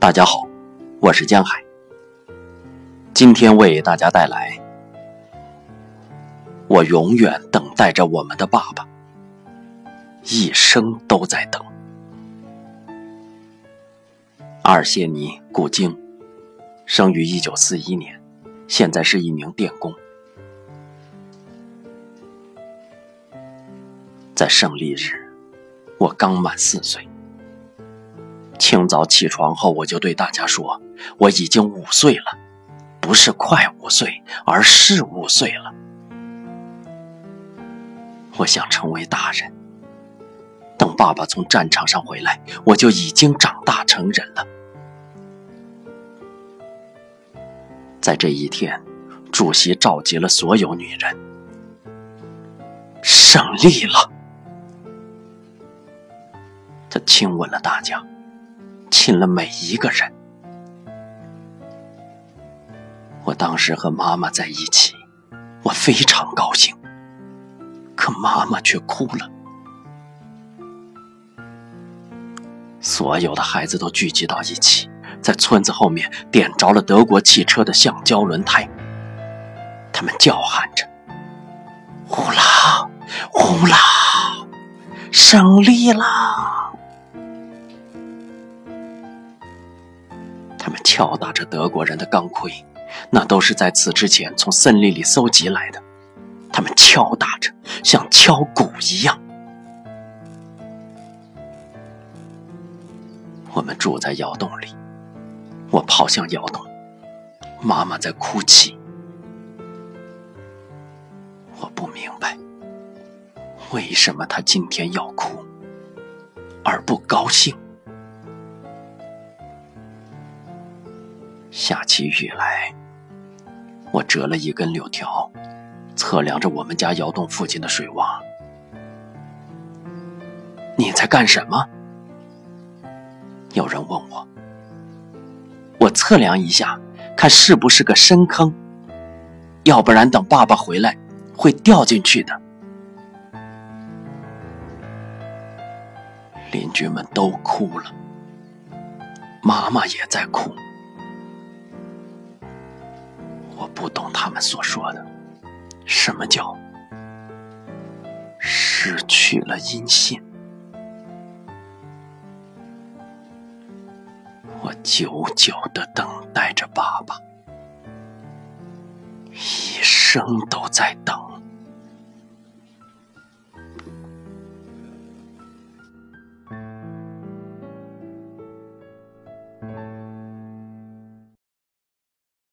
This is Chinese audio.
大家好，我是江海。今天为大家带来《我永远等待着我们的爸爸》，一生都在等。阿尔谢尼·古京，生于一九四一年，现在是一名电工。在胜利日，我刚满四岁。清早起床后，我就对大家说：“我已经五岁了，不是快五岁，而是五岁了。我想成为大人。等爸爸从战场上回来，我就已经长大成人了。”在这一天，主席召集了所有女人，胜利了。他亲吻了大家。亲了每一个人。我当时和妈妈在一起，我非常高兴，可妈妈却哭了。所有的孩子都聚集到一起，在村子后面点着了德国汽车的橡胶轮胎，他们叫喊着：“呼啦，呼啦，胜利啦！”敲打着德国人的钢盔，那都是在此之前从森林里搜集来的。他们敲打着，像敲鼓一样。我们住在窑洞里，我跑向窑洞，妈妈在哭泣。我不明白，为什么她今天要哭，而不高兴。下起雨来，我折了一根柳条，测量着我们家窑洞附近的水洼。你在干什么？有人问我。我测量一下，看是不是个深坑，要不然等爸爸回来会掉进去的。邻居们都哭了，妈妈也在哭。我不懂他们所说的，什么叫失去了音信？我久久的等待着爸爸，一生都在等。